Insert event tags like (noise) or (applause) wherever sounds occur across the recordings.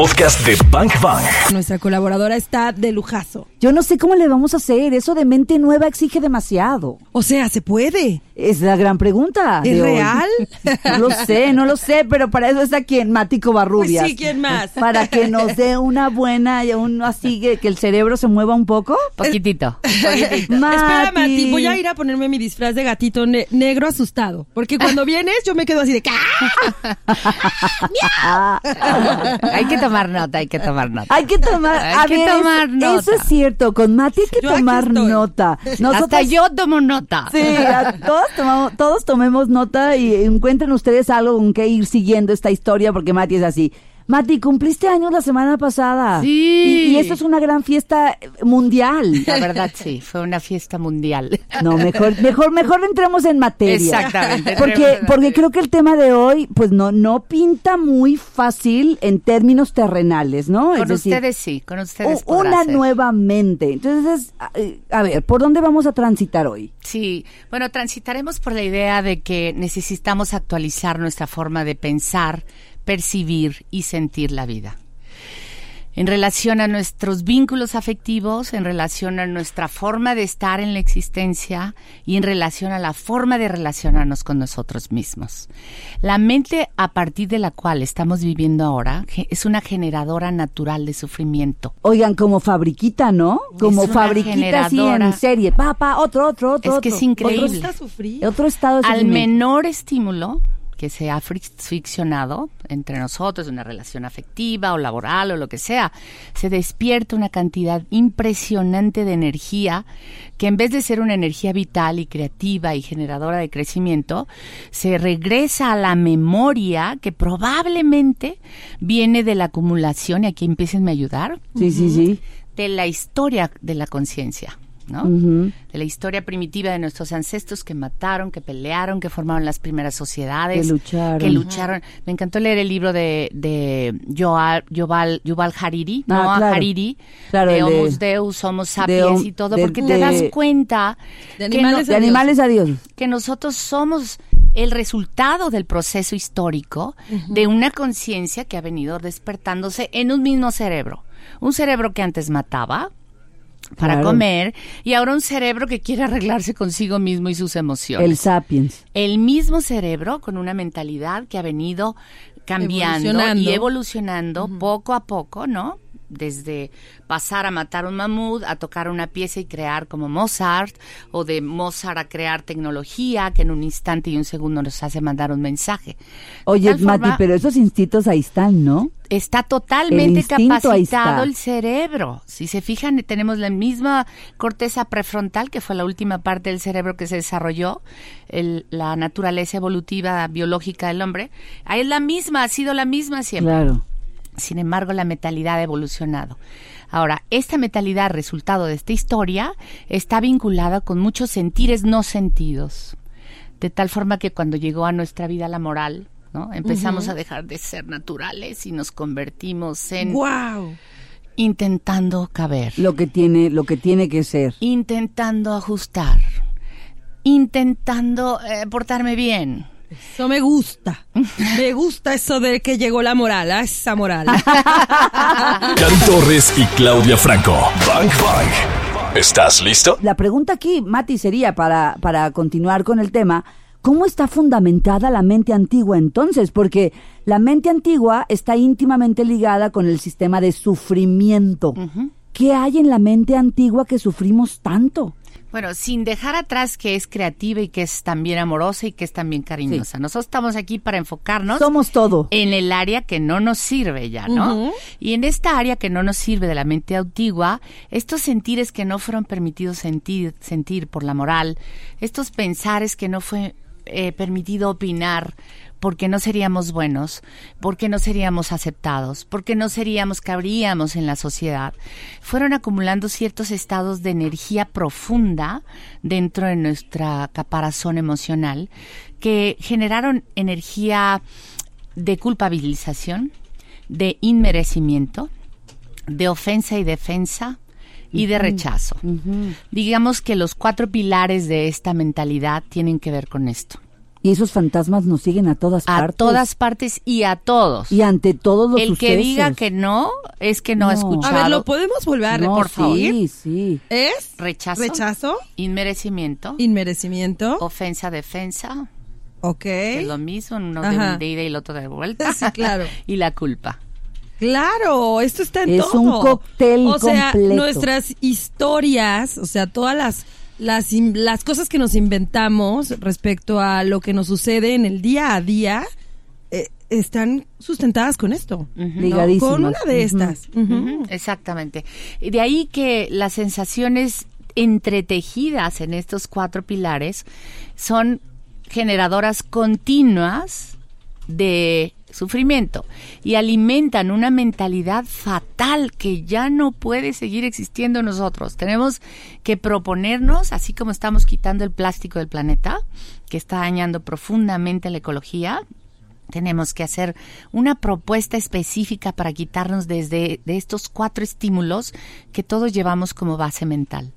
podcast de Bank Bang. Nuestra colaboradora está de lujazo. Yo no sé cómo le vamos a hacer. Eso de mente nueva exige demasiado. O sea, ¿se puede? Es la gran pregunta. ¿Es real? (laughs) No lo sé, no lo sé, pero para eso está quien, Mático Barrubias. Pues sí, ¿quién más? Para que nos dé una buena y un así que, que el cerebro se mueva un poco. Poquitito. (laughs) Espera, Mati, voy a ir a ponerme mi disfraz de gatito ne- negro asustado. Porque cuando vienes yo me quedo así de... ¡Ah! (laughs) hay que tomar nota, hay que tomar nota. Hay que tomar, Hay que ver, tomar nota. Eso es cierto, con Mati hay que Yo tomar nota. Hasta Nosotros- yo tomo nota. Sí, todos, tomamos, todos tomemos nota y encuentren ustedes algo con que ir siguiendo esta historia porque Mati es así. Mati, cumpliste años la semana pasada. Sí. Y, y esto es una gran fiesta mundial. La verdad, sí, fue una fiesta mundial. No, mejor, mejor, mejor entremos en materia. Exactamente. Porque, porque creo que el tema de hoy, pues no, no pinta muy fácil en términos terrenales, ¿no? Con es decir, ustedes sí, con ustedes podrá una ser. nueva mente. Entonces, a, eh, a ver, ¿por dónde vamos a transitar hoy? Sí, bueno, transitaremos por la idea de que necesitamos actualizar nuestra forma de pensar, percibir y sentir la vida. En relación a nuestros vínculos afectivos, en relación a nuestra forma de estar en la existencia y en relación a la forma de relacionarnos con nosotros mismos. La mente a partir de la cual estamos viviendo ahora es una generadora natural de sufrimiento. Oigan, como fabriquita, ¿no? Como fabriquita así en serie. Pa, pa, otro, otro, otro. Es que otro. es increíble. Otro, ¿Está otro estado de al menor estímulo que se ha fric- friccionado entre nosotros, una relación afectiva o laboral o lo que sea, se despierta una cantidad impresionante de energía que en vez de ser una energía vital y creativa y generadora de crecimiento, se regresa a la memoria que probablemente viene de la acumulación, y aquí empiecen a ayudar, Sí, sí, sí. de la historia de la conciencia. ¿No? De la historia primitiva de nuestros ancestros que mataron, que pelearon, que formaron las primeras sociedades, Que lucharon. que lucharon. Me encantó leer el libro de, de Yoal- Yuval, Yuval Hariri, Ah, Noah claro. Hariri, Claro, de Homus Deus, Homo sapiens y todo, porque te das cuenta De que, animales a animales a Dios. que nosotros somos el resultado del proceso histórico de una conciencia que ha venido despertándose en un mismo cerebro. Un cerebro que antes mataba para Claro. comer y ahora un cerebro que quiere arreglarse consigo mismo y sus emociones. El sapiens. El mismo cerebro con una mentalidad que ha venido cambiando Evolucionando. y evolucionando poco a poco, ¿no? Desde pasar a matar un mamut, a tocar una pieza y crear como Mozart, o de Mozart a crear tecnología que en un instante y un segundo nos hace mandar un mensaje. Oye, Mati, pero esos instintos ahí están, ¿no? está totalmente capacitado está. el cerebro. Si se fijan, tenemos la misma corteza prefrontal, que fue la última parte del cerebro que se desarrolló, el- la naturaleza evolutiva biológica del hombre. Ahí es la misma, ha sido la misma siempre. Claro. Sin embargo, la metalidad ha evolucionado. Ahora, esta metalidad, resultado de esta historia, está vinculada con muchos sentires no sentidos. De tal forma que cuando llegó a nuestra vida la moral, ¿no? Empezamos a dejar de ser naturales y nos convertimos en intentando caber, Lo que tiene, lo que tiene que ser. intentando ajustar, intentando eh, portarme bien. Eso me gusta. Me gusta eso de que llegó la moral, a esa moral. (laughs) Cari Torres y Claudia Franco. Bank Bang. ¿Estás listo? La pregunta aquí, Mati, sería para, para continuar con el tema, ¿cómo está fundamentada la mente antigua entonces? Porque la mente antigua está íntimamente ligada con el sistema de sufrimiento. ¿Qué hay en la mente antigua que sufrimos tanto? Bueno, sin dejar atrás que es creativa y que es también amorosa y que es también cariñosa. Nosotros estamos aquí para enfocarnos Somos todo. en el área que no nos sirve ya, ¿no? Y en esta área que no nos sirve de la mente antigua, estos sentires que no fueron permitidos sentir, sentir por la moral, estos pensares que no fue eh, permitido opinar porque no seríamos buenos, porque no seríamos aceptados, porque no seríamos, cabríamos en la sociedad, fueron acumulando ciertos estados de energía profunda dentro de nuestra caparazón emocional que generaron energía de culpabilización, de inmerecimiento, de ofensa y defensa y de rechazo. Digamos que los cuatro pilares de esta mentalidad tienen que ver con esto. Y esos fantasmas nos siguen a todas a partes. todas partes y a todos. Y ante todos los el que diga que no es que no, ha No. escuchado. A ver, ¿lo podemos volver a No, repetir? sí, sí. Es Rechazo. rechazo, Inmerecimiento. inmerecimiento, ofensa, defensa. ok. es lo mismo, uno de, Ajá. de ida y el otro de vuelta. (laughs) Sí, claro. (laughs) y la culpa. Claro, esto está en Es todo. un cóctel O sea, completo. nuestras historias, o sea, todas las las las cosas que nos inventamos respecto a lo que nos sucede en el día a día eh, están sustentadas con esto. ¿no? Ligadísimas. Con una de estas. Exactamente. Y de ahí que las sensaciones entretejidas en estos cuatro pilares son generadoras continuas de sufrimiento y alimentan una mentalidad fatal que ya no puede seguir existiendo en nosotros. Tenemos que proponernos, así como estamos quitando el plástico del planeta, que está dañando profundamente la ecología, tenemos que hacer una propuesta específica para quitarnos desde de estos cuatro estímulos que todos llevamos como base mental.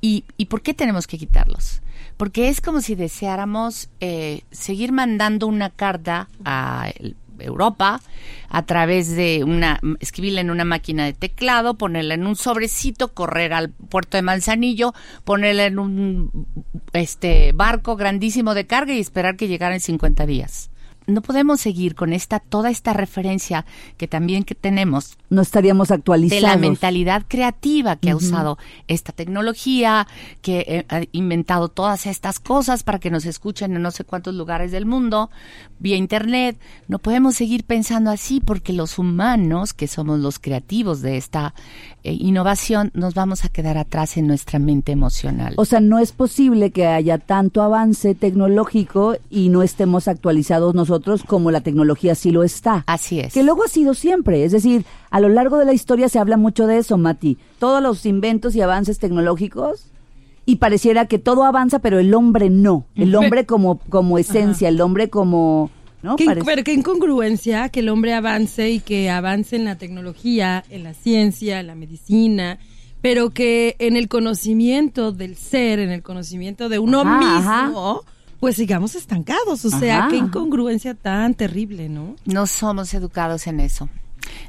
¿Y, y por qué tenemos que quitarlos? Porque es como si deseáramos eh, seguir mandando una carta a Europa a través de una, escribirla en una máquina de teclado, ponerla en un sobrecito, correr al puerto de Manzanillo, ponerla en un este barco grandísimo de carga y esperar que llegara en 50 días. No podemos seguir con esta toda esta referencia que también que tenemos No estaríamos de actualizados. la mentalidad creativa que ha usado esta tecnología, que ha inventado todas estas cosas para que nos escuchen en no sé cuántos lugares del mundo, vía internet. No podemos seguir pensando así porque los humanos, que somos los creativos de esta eh, innovación, nos vamos a quedar atrás en nuestra mente emocional. O sea, no es posible que haya tanto avance tecnológico y no estemos actualizados nosotros como la tecnología sí lo está. Así es. Que luego ha sido siempre. Es decir, a lo largo de la historia se habla mucho de eso, Mati. Todos los inventos y avances tecnológicos. Y pareciera que todo avanza, pero el hombre no. El hombre como, como esencia, el hombre como... ¿no? Qué, Parece- pero qué incongruencia que el hombre avance y que avance en la tecnología, en la ciencia, en la medicina, pero que en el conocimiento del ser, en el conocimiento de uno Ajá, mismo, pues sigamos estancados. O sea, Ajá, qué incongruencia tan terrible, ¿no? No somos educados en eso.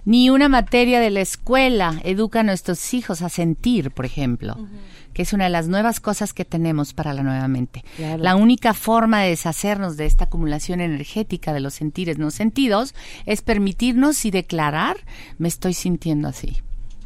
Ni una materia de la escuela educa a nuestros hijos a sentir, por ejemplo, que es una de las nuevas cosas que tenemos para la nueva mente. Claro. La única forma de deshacernos de esta acumulación energética de los sentires no sentidos es permitirnos y declarar, me estoy sintiendo así.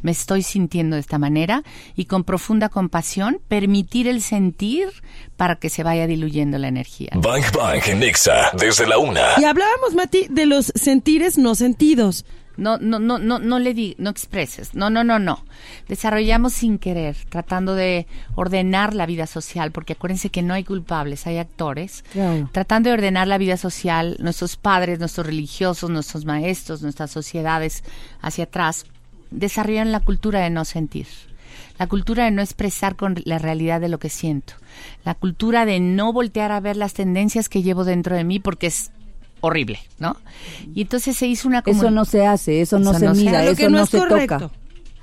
Me estoy sintiendo de esta manera y con profunda compasión permitir el sentir para que se vaya diluyendo la energía. Bang Bang en Nexa, desde la una. Y hablábamos, Mati, de los sentires no sentidos. No, no, no, no, no le di, no expreses. No, no, no, no. Desarrollamos sin querer, tratando de ordenar la vida social, porque acuérdense que no hay culpables, hay actores. Claro. Tratando de ordenar la vida social, nuestros padres, nuestros religiosos, nuestros maestros, nuestras sociedades hacia atrás, desarrollan la cultura de no sentir. La cultura de no expresar con la realidad de lo que siento. La cultura de no voltear a ver las tendencias que llevo dentro de mí porque es horrible, ¿no? Y entonces se hizo una Eso no se hace, eso no Eso se no se mira. Lo eso no, no es se correcto. toca.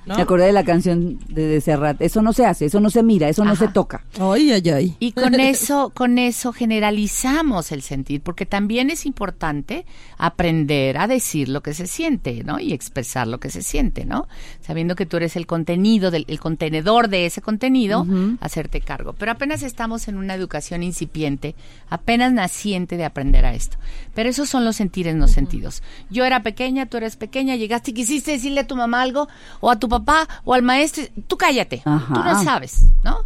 ¿No? Me acordé de la canción de, de Serrat. Eso no se hace, eso no se mira, eso no se toca. Ay, ay, ay. Y con (laughs) eso, con eso generalizamos el sentir, porque también es importante aprender a decir lo que se siente, ¿no? Y expresar lo que se siente, ¿no? Sabiendo que tú eres el contenido, del, el contenedor de ese contenido, hacerte cargo. Pero apenas estamos en una educación incipiente, apenas naciente de aprender a esto. Pero esos son los sentires no sentidos. Yo era pequeña, tú eres pequeña, llegaste y quisiste decirle a tu mamá algo, o a tu papá, o al maestro, tú cállate, Ajá. tú no sabes, ¿no?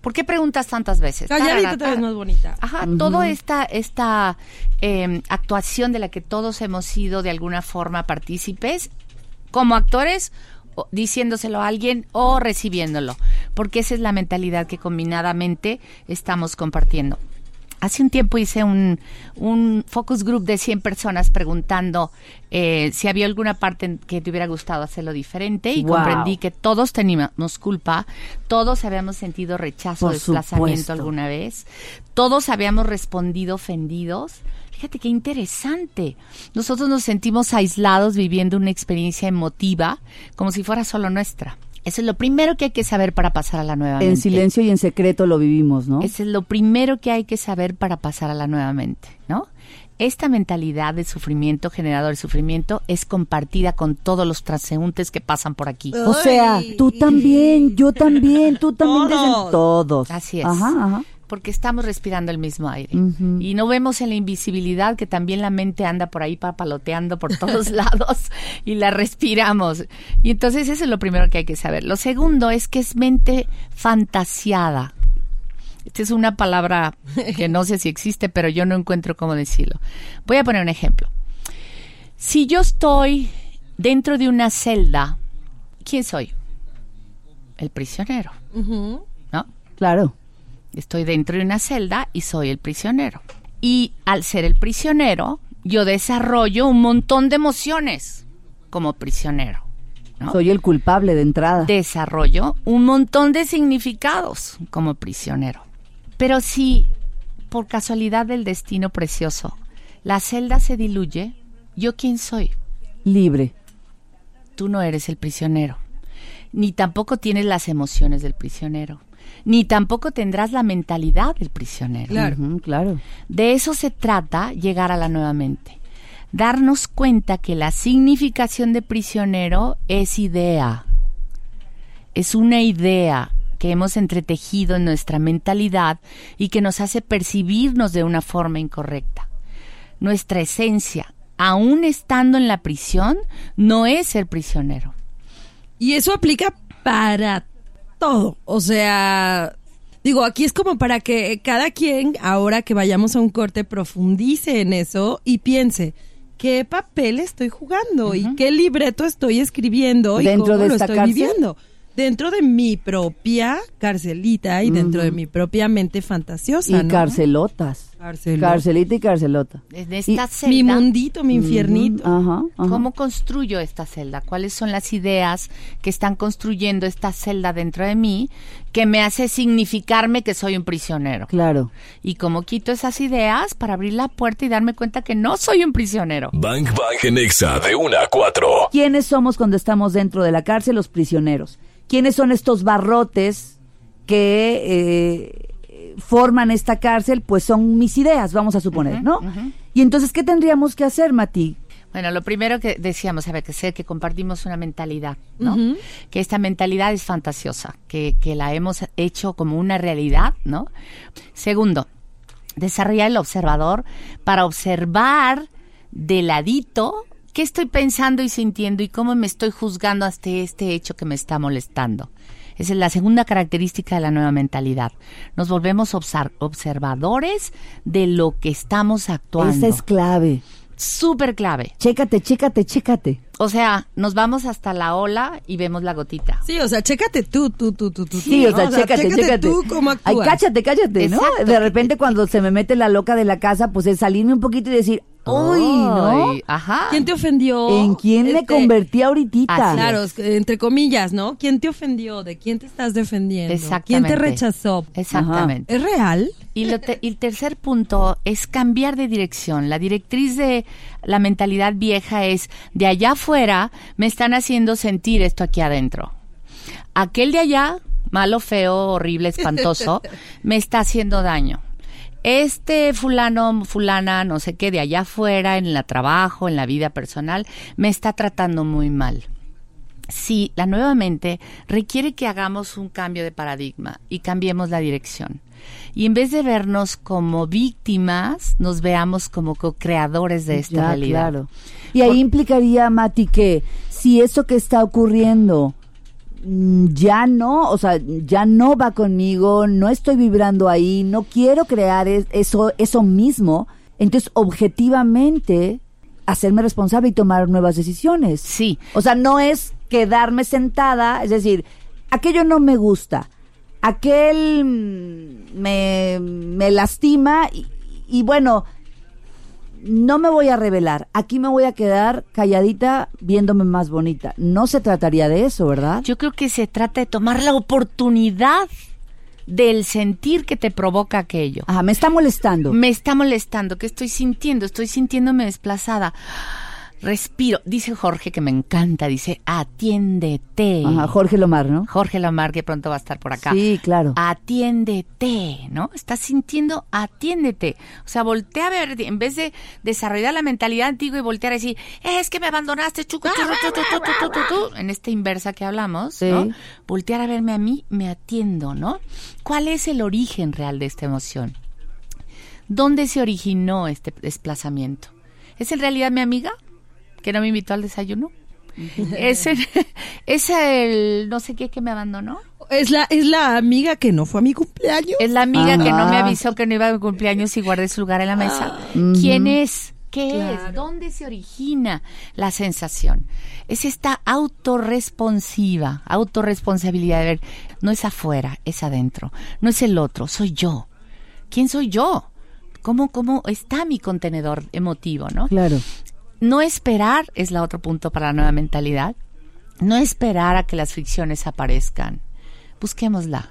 ¿Por qué preguntas tantas veces? Calladita te ves más bonita. Ajá, toda esta, esta eh, actuación de la que todos hemos sido de alguna forma partícipes, como actores, o diciéndoselo a alguien o recibiéndolo, porque esa es la mentalidad que combinadamente estamos compartiendo. Hace un tiempo hice un, un focus group de 100 personas preguntando eh, si había alguna parte en que te hubiera gustado hacerlo diferente y Wow. comprendí que todos teníamos culpa, todos habíamos sentido rechazo, Por desplazamiento supuesto. alguna vez, todos habíamos respondido ofendidos. Fíjate qué interesante. Nosotros nos sentimos aislados viviendo una experiencia emotiva como si fuera solo nuestra. Eso es lo primero que hay que saber para pasar a la nueva mente. En silencio y en secreto lo vivimos, ¿no? Eso es lo primero que hay que saber para pasar a la nueva mente, ¿no? Esta mentalidad de sufrimiento, generador de sufrimiento, es compartida con todos los transeúntes que pasan por aquí. O sea, tú también, yo también, tú también. Todos. todos. Así es. Ajá, ajá. Porque estamos respirando el mismo aire. Y no vemos en la invisibilidad que también la mente anda por ahí papaloteando por todos (laughs) lados y la respiramos. Y entonces eso es lo primero que hay que saber. Lo segundo es que es mente fantasiada. Esta es una palabra que no sé si existe, pero yo no encuentro cómo decirlo. Voy a poner un ejemplo. Si yo estoy dentro de una celda, ¿quién soy? El prisionero. ¿no? Claro. Estoy dentro de una celda y soy el prisionero. Y al ser el prisionero, yo desarrollo un montón de emociones como prisionero. ¿no? Soy el culpable de entrada. Desarrollo un montón de significados como prisionero. Pero si por casualidad del destino precioso la celda se diluye, ¿yo quién soy? Libre. Tú no eres el prisionero. Ni tampoco tienes las emociones del prisionero. Ni tampoco tendrás la mentalidad del prisionero. Claro. Claro. De eso se trata llegar a la nueva mente. Darnos cuenta que la significación de prisionero es idea. Es una idea que hemos entretejido en nuestra mentalidad y que nos hace percibirnos de una forma incorrecta. Nuestra esencia, aún estando en la prisión, no es ser prisionero. Y eso aplica para todo. O sea, digo, aquí es como para que cada quien, ahora que vayamos a un corte, profundice en eso y piense. ¿Qué papel estoy jugando? ¿Y qué libreto estoy escribiendo? ¿Y ¿Dentro cómo de lo estoy cárcel? viviendo? Dentro de mi propia carcelita y dentro de mi propia mente fantasiosa, Y ¿no? carcelotas. Carcelota. Carcelita y carcelota. Y- esta celda, Mi mundito, mi infiernito. Ajá, ajá. ¿Cómo construyo esta celda? ¿Cuáles son las ideas que están construyendo esta celda dentro de mí que me hace significarme que soy un prisionero? Claro. Y cómo quito esas ideas para abrir la puerta y darme cuenta que no soy un prisionero. Bang Bang en Exa de 1 a 4. ¿Quiénes somos cuando estamos dentro de la cárcel? Los prisioneros. ¿Quiénes son estos barrotes que eh, forman esta cárcel? Pues son mis ideas, vamos a suponer, ¿no? Y entonces, ¿qué tendríamos que hacer, Mati? Bueno, lo primero que decíamos, a ver, que sé que compartimos una mentalidad, ¿no? Que esta mentalidad es fantasiosa, que, que la hemos hecho como una realidad, ¿no? Segundo, desarrollar el observador para observar de ladito qué estoy pensando y sintiendo y cómo me estoy juzgando hasta este hecho que me está molestando. Esa es la segunda característica de la nueva mentalidad. Nos volvemos observadores de lo que estamos actuando. Esa es clave. Súper clave. Chécate, chécate, chécate. O sea, nos vamos hasta la ola y vemos la gotita. Sí, o sea, chécate tú, tú, tú, tú, tú. Sí, tú, o sea, ¿no? chécate, chécate. tú cómo Ay, actúas. cáchate, cáchate, ¿no? Exacto. De repente cuando se me mete la loca de la casa, pues es salirme un poquito y decir, uy, ¿no? Ajá. ¿Quién te ofendió? ¿En quién me Este, convertí ahorita? Claro, entre comillas, ¿no? ¿Quién te ofendió? ¿De quién te estás defendiendo? Exactamente. ¿Quién te rechazó? Exactamente. ¿Es real? Y, lo te- y el tercer punto es cambiar de dirección. La directriz de la mentalidad vieja es, de allá afuera me están haciendo sentir esto aquí adentro. Aquel de allá, malo, feo, horrible, espantoso, (laughs) me está haciendo daño. Este fulano, fulana, no sé qué, de allá afuera, en el trabajo, en la vida personal, me está tratando muy mal. Sí, la nueva mente requiere que hagamos un cambio de paradigma y cambiemos la dirección. Y en vez de vernos como víctimas, nos veamos como co-creadores de esta Ya, realidad. Claro. Y ahí implicaría, Mati, que si eso que está ocurriendo ya no, o sea, ya no va conmigo, no estoy vibrando ahí, no quiero crear es- eso, eso mismo, entonces objetivamente hacerme responsable y tomar nuevas decisiones. Sí. O sea, no es quedarme sentada, es decir, aquello no me gusta, aquel mm, me, me lastima y, y bueno, no me voy a revelar, aquí me voy a quedar calladita viéndome más bonita. No se trataría de eso, ¿verdad? Yo creo que se trata de tomar la oportunidad del sentir que te provoca aquello. Ajá, me está molestando. Me está molestando, ¿qué estoy sintiendo? Estoy sintiéndome desplazada. Respiro. Dice Jorge que me encanta, dice, atiéndete. Ajá, Jorge Lomar, ¿no? Jorge Lomar, que pronto va a estar por acá. Sí, claro. Atiéndete, ¿no? Estás sintiendo, atiéndete. O sea, voltea a ver, en vez de desarrollar la mentalidad antigua y voltear a decir, es que me abandonaste, chucu, churru, tu, tu, tu, tu, tu, tu, tu", en esta inversa que hablamos, Sí. ¿no? Voltear a verme a mí, me atiendo, ¿no? ¿Cuál es el origen real de esta emoción? ¿Dónde se originó este desplazamiento? ¿Es en realidad mi amiga que no me invitó al desayuno? ¿Es el, (laughs) es el no sé qué que me abandonó? Es la, es la amiga que no fue a mi cumpleaños. ¿Es la amiga que no me avisó que no iba a mi cumpleaños y guardé su lugar en la mesa? ¿Quién es? ¿Qué es? ¿Dónde se origina la sensación? Es esta autorresponsiva, autorresponsabilidad de ver, no es afuera, es adentro, no es el otro, soy yo. ¿Quién soy yo? ¿Cómo, cómo está mi contenedor emotivo, no? Claro. No esperar es la otro punto para la nueva mentalidad. No esperar a que las fricciones aparezcan. Busquémoslas.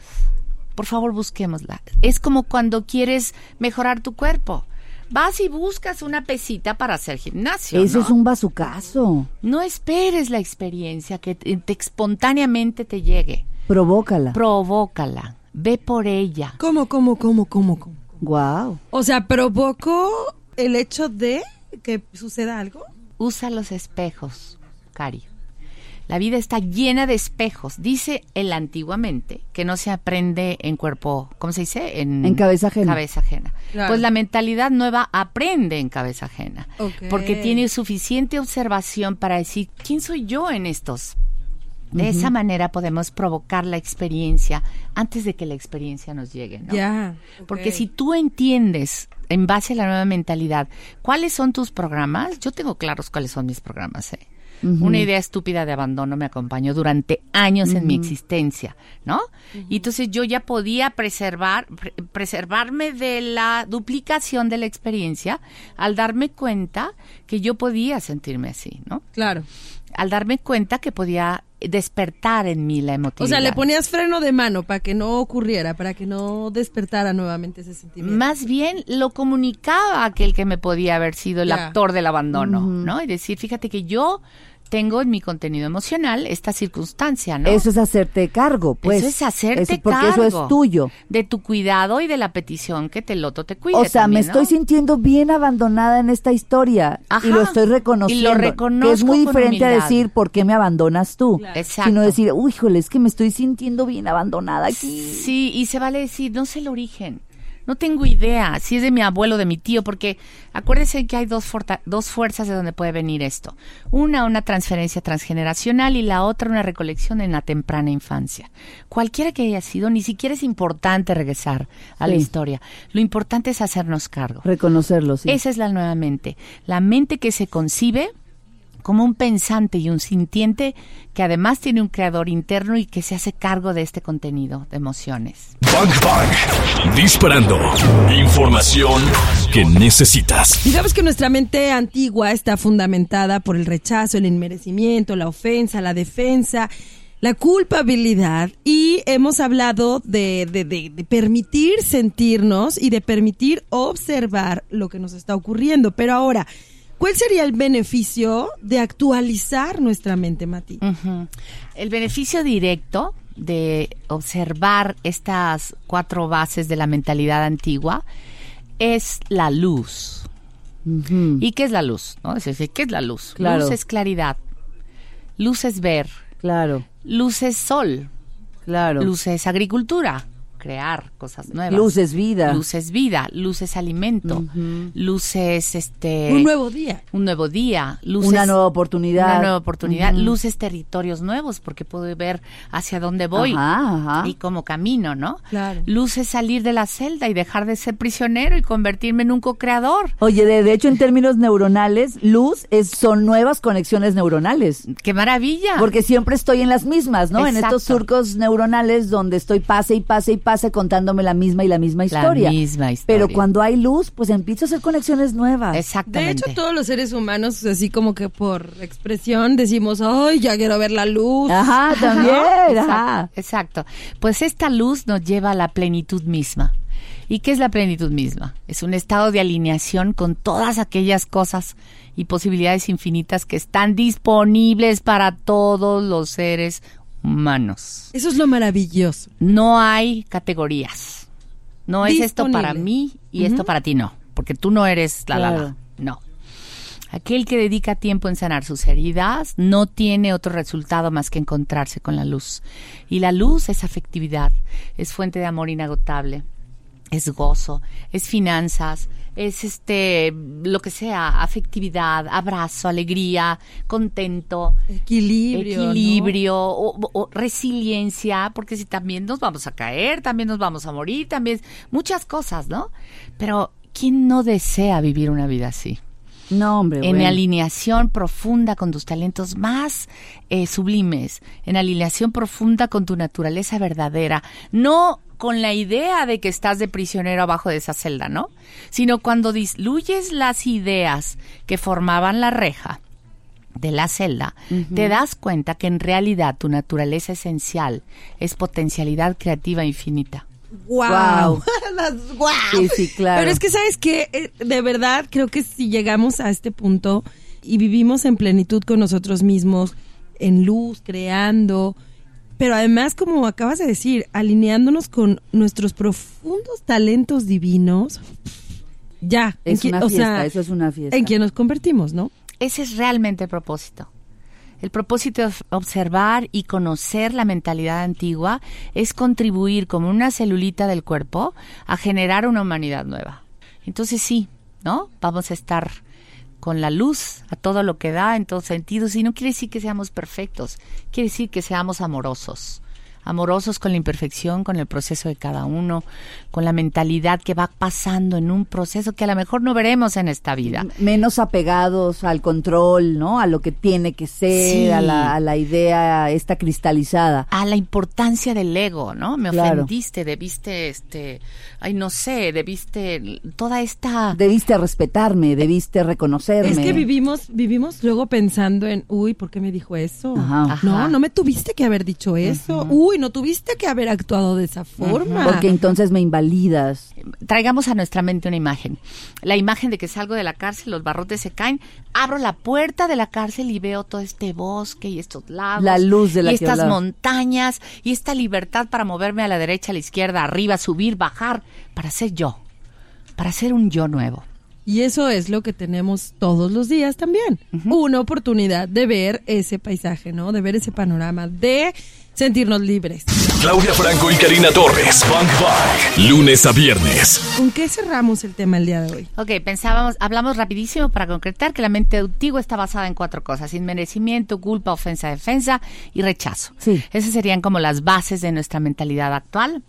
Por favor, busquémoslas. Es como cuando quieres mejorar tu cuerpo. Vas y buscas una pesita para hacer gimnasio. Eso ¿no? es un bazucazo. No esperes la experiencia que te, te- espontáneamente te llegue. Provócala. Provócala. Ve por ella. ¿Cómo, cómo, cómo, cómo, cómo? Wow. O sea, provocó el hecho de que suceda algo. Usa los espejos, Cari. La vida está llena de espejos. Dice él antiguamente que no se aprende en cuerpo, ¿cómo se dice? En cabeza ajena. Cabeza ajena. Claro. Pues la mentalidad nueva aprende en cabeza ajena. Porque tiene suficiente observación para decir, ¿quién soy yo en estos? De esa manera podemos provocar la experiencia antes de que la experiencia nos llegue, ¿no? Ya. Porque si tú entiendes, en base a la nueva mentalidad, cuáles son tus programas, yo tengo claros cuáles son mis programas. ¿eh? Una idea estúpida de abandono me acompañó durante años en mi existencia, ¿no? Y entonces yo ya podía preservar, pre- preservarme de la duplicación de la experiencia al darme cuenta que yo podía sentirme así, ¿no? Claro. Al darme cuenta que podía despertar en mí la O emotividad. sea, le ponías freno de mano para que no ocurriera, para que no despertara nuevamente ese sentimiento. Más bien lo comunicaba aquel que me podía haber sido el Ya. actor del abandono, ¿no? Y decir, fíjate que yo tengo en mi contenido emocional esta circunstancia, ¿no? Eso es hacerte cargo, pues. Eso es hacerte Eso- porque cargo. eso es tuyo. De tu cuidado y de la petición que te loto te cuide. O sea, me estoy sintiendo bien abandonada en esta historia Ajá. y lo estoy reconociendo. Y lo Que es reconozco muy diferente a decir por qué me abandonas tú, Claro. Exacto. sino decir, híjole, es que me estoy sintiendo bien abandonada aquí. Sí, y se vale decir, no sé el origen. No tengo idea si es de mi abuelo o de mi tío, porque acuérdense que hay dos, dos fuerzas de donde puede venir esto. Una, una transferencia transgeneracional y la otra, una recolección en la temprana infancia. Cualquiera que haya sido, ni siquiera es importante regresar a la historia. Lo importante es hacernos cargo. Reconocerlo, sí. Esa es la nueva mente. La mente que se concibe como un pensante y un sintiente que además tiene un creador interno y que se hace cargo de este contenido de emociones. Bang Bang. Disparando. Información que necesitas. Digamos que nuestra mente antigua está fundamentada por el rechazo, el inmerecimiento, la ofensa, la defensa, la culpabilidad y hemos hablado de, de- de- de permitir sentirnos y de permitir observar lo que nos está ocurriendo. Pero ahora, ¿cuál sería el beneficio de actualizar nuestra mente, Mati? El beneficio directo de observar estas cuatro bases de la mentalidad antigua es la luz. ¿Y qué es la luz? ¿No? Es decir, ¿qué es la luz? Claro. Luz es claridad. Luz es ver. Claro, Luz es sol. claro. Luz es agricultura. Crear cosas nuevas. Luz es vida. Luz es vida. Luz es alimento. Luz es este. Un nuevo día. un nuevo día. Luz Una nueva oportunidad. Una nueva oportunidad. Ujú. Luces territorios nuevos, porque puedo ver hacia dónde voy Ajá, ajá. y cómo camino, ¿no? Claro. Luz es salir de la celda y dejar de ser prisionero y convertirme en un co-creador. Oye, de, de hecho, en términos neuronales, luz es, son nuevas conexiones neuronales. ¡Qué maravilla! Porque siempre estoy en las mismas, ¿no? En estos surcos neuronales donde estoy pase y pase y pase contándome la misma y la misma La historia. misma historia. Pero cuando hay luz, pues empiezo a hacer conexiones nuevas. De Exactamente. hecho, todos los seres humanos, así como que por expresión, decimos, ay, ya quiero ver la luz. Ajá, (laughs) también. Exacto, ajá. exacto. Pues esta luz nos lleva a la plenitud misma. ¿Y qué es la plenitud misma? Es un estado de alineación con todas aquellas cosas y posibilidades infinitas que están disponibles para todos los seres humanos. Eso es lo maravilloso. No hay categorías. No es esto para mí y esto para ti no, porque tú no eres la. Claro. No. Aquel que dedica tiempo en sanar sus heridas no tiene otro resultado más que encontrarse con la luz. Y la luz es afectividad, es fuente de amor inagotable, es gozo, es finanzas, es este, lo que sea, afectividad, abrazo, alegría, contento, Equilibrio. ¿no? equilibrio o, o resiliencia, porque si también nos vamos a caer, también nos vamos a morir, también muchas cosas, ¿no? Pero ¿quién no desea vivir una vida así? No, hombre. En bueno. alineación profunda con tus talentos más eh, sublimes, en alineación profunda con tu naturaleza verdadera, no con la idea de que estás de prisionero abajo de esa celda, ¿no? Sino cuando disluyes las ideas que formaban la reja de la celda, te das cuenta que en realidad tu naturaleza esencial es potencialidad creativa infinita. Wow. (laughs) Las- guau. Sí, sí, claro. Pero es que, ¿sabes qué? Eh, De verdad, creo que si llegamos a este punto y vivimos en plenitud con nosotros mismos, en luz, creando, pero además, como acabas de decir, alineándonos con nuestros profundos talentos divinos, ya. en Es qui- una fiesta, sea, eso es una fiesta. En quien nos convertimos, ¿no? Ese es realmente el propósito. El propósito de observar y conocer la mentalidad antigua es contribuir como una celulita del cuerpo a generar una humanidad nueva. Entonces sí, ¿no? Vamos a estar con la luz a todo lo que da en todos sentidos y no quiere decir que seamos perfectos, quiere decir que seamos amorosos. Amorosos con la imperfección, con el proceso de cada uno, con la mentalidad que va pasando en un proceso que a lo mejor no veremos en esta vida. menos apegados al control, ¿no? A lo que tiene que ser, Sí. a, la, a la idea esta cristalizada. a la importancia del ego, ¿no? Me Claro. ofendiste, debiste, este, ay, no sé, debiste toda esta... Debiste respetarme, debiste reconocerme. Es que vivimos, vivimos luego pensando en, uy, ¿por qué me dijo eso? Ajá. No, Ajá. no me tuviste que haber dicho eso. Uy, no tuviste que haber actuado de esa forma. Porque entonces me invalidas. Traigamos a nuestra mente una imagen. La imagen de que salgo de la cárcel, los barrotes se caen, abro la puerta de la cárcel y veo todo este bosque y estos lagos. La luz de la Y estas montañas y esta libertad para moverme a la derecha, a la izquierda, arriba, subir, bajar, para ser yo. Para ser un yo nuevo. Y eso es lo que tenemos todos los días también. Una oportunidad de ver ese paisaje, ¿no? De ver ese panorama, de sentirnos libres. Claudia Franco y Karina Torres. Bang Bang. Lunes a viernes. ¿Con qué cerramos el tema el día de hoy? Ok, pensábamos, hablamos rapidísimo para concretar que la mente antigua está basada en cuatro cosas: inmerecimiento, culpa, ofensa, defensa y rechazo. Sí. Esas serían como las bases de nuestra mentalidad actual.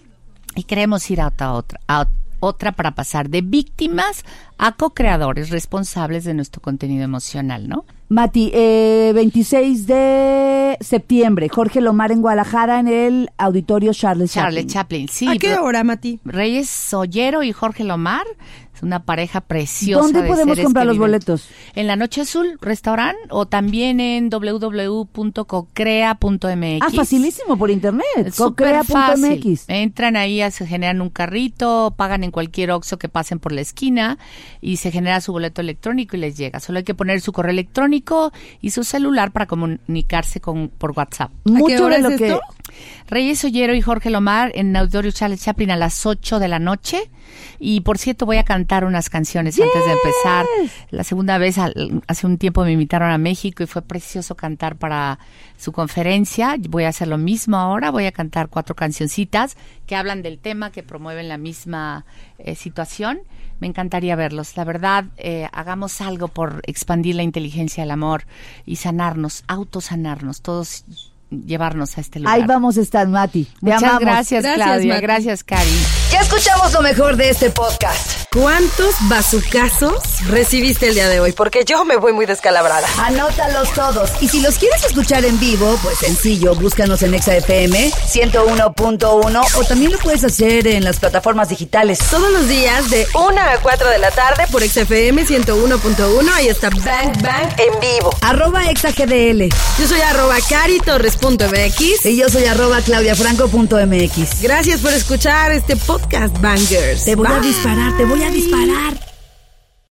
Y queremos ir a otra, otra, a otra para pasar de víctimas a co-creadores responsables de nuestro contenido emocional, ¿no? Mati, eh, 26 de septiembre, Jorge Lomar en Guadalajara en el auditorio Charles, Charles Chaplin. Chaplin, sí. ¿A qué hora, Mati? Reyes Sollero y Jorge Lomar. Una pareja preciosa. ¿Dónde de podemos seres comprar los viven boletos? En la Noche Azul Restaurant o también en www.cocrea.mx. Ah, facilísimo por internet. Cocrea.mx. Entran ahí, se generan un carrito, pagan en cualquier Oxxo que pasen por la esquina y se genera su boleto electrónico y les llega. Solo hay que poner su correo electrónico y su celular para comunicarse con por WhatsApp. Mucho hora de lo es que? Reyes Ollero y Jorge Lomar en Auditorio Charles Chaplin a las 8 de la noche. Y por cierto, voy a cantar unas canciones antes de empezar. La segunda vez, al- hace un tiempo me invitaron a México y fue precioso cantar para su conferencia. Voy a hacer lo mismo ahora. Voy a cantar cuatro cancioncitas que hablan del tema, que promueven la misma eh, situación. Me encantaría verlos. La verdad, eh, hagamos algo por expandir la inteligencia del amor y sanarnos, autosanarnos, todos llevarnos a este lugar. Ahí vamos a estar, Mati. Te Muchas amamos. gracias, Gracias, Claudia. Mati. Gracias, Cari. Ya escuchamos lo mejor de este podcast. ¿Cuántos bazucazos recibiste el día de hoy? Porque yo me voy muy descalabrada. Anótalos todos. Y si los quieres escuchar en vivo, pues sencillo, búscanos en ExaFM 101.1 o también lo puedes hacer en las plataformas digitales. Todos los días de 1 a 4 de la tarde por XFM 101.1. Ahí está Bang Bang en vivo. Arroba ExaGDL. Yo soy arroba Cari Torres claudiafranco.mx. Y yo soy arroba claudiafranco.mx. Gracias por escuchar este podcast, Bangers. Te voy a disparar, te voy a disparar.